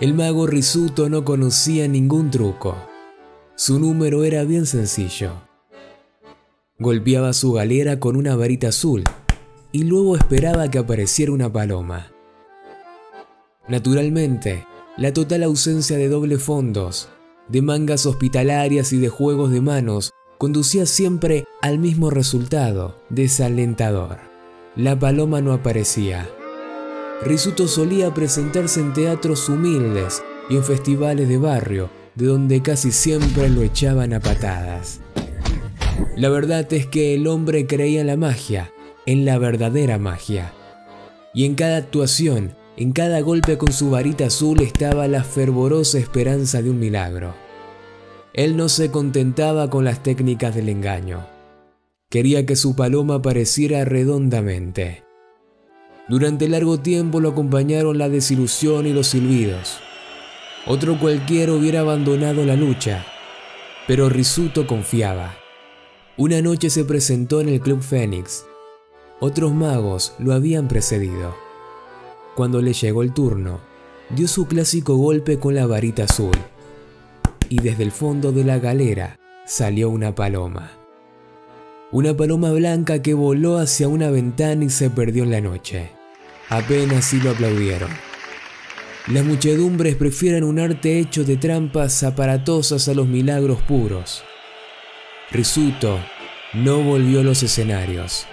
El mago Risuto no conocía ningún truco. Su número era bien sencillo. Golpeaba su galera con una varita azul y luego esperaba que apareciera una paloma. Naturalmente, la total ausencia de doble fondos, de mangas hospitalarias y de juegos de manos conducía siempre al mismo resultado, desalentador. La paloma no aparecía. Risuto solía presentarse en teatros humildes y en festivales de barrio, de donde casi siempre lo echaban a patadas. La verdad es que el hombre creía en la magia, en la verdadera magia. Y en cada actuación, en cada golpe con su varita azul estaba la fervorosa esperanza de un milagro. Él no se contentaba con las técnicas del engaño. Quería que su paloma apareciera redondamente. Durante largo tiempo lo acompañaron la desilusión y los silbidos. Otro cualquiera hubiera abandonado la lucha, pero Risuto confiaba. Una noche se presentó en el Club Fénix. Otros magos lo habían precedido. Cuando le llegó el turno, dio su clásico golpe con la varita azul y desde el fondo de la galera salió una paloma. Una paloma blanca que voló hacia una ventana y se perdió en la noche. Apenas si lo aplaudieron. Las muchedumbres prefieren un arte hecho de trampas aparatosas a los milagros puros. Risuto no volvió a los escenarios.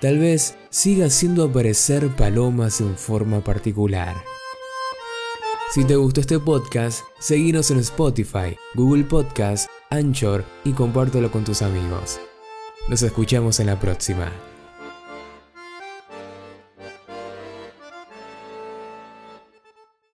Tal vez siga haciendo aparecer palomas en forma particular. Si te gustó este podcast, seguinos en Spotify, Google Podcast, Anchor y compártelo con tus amigos. Nos escuchamos en la próxima.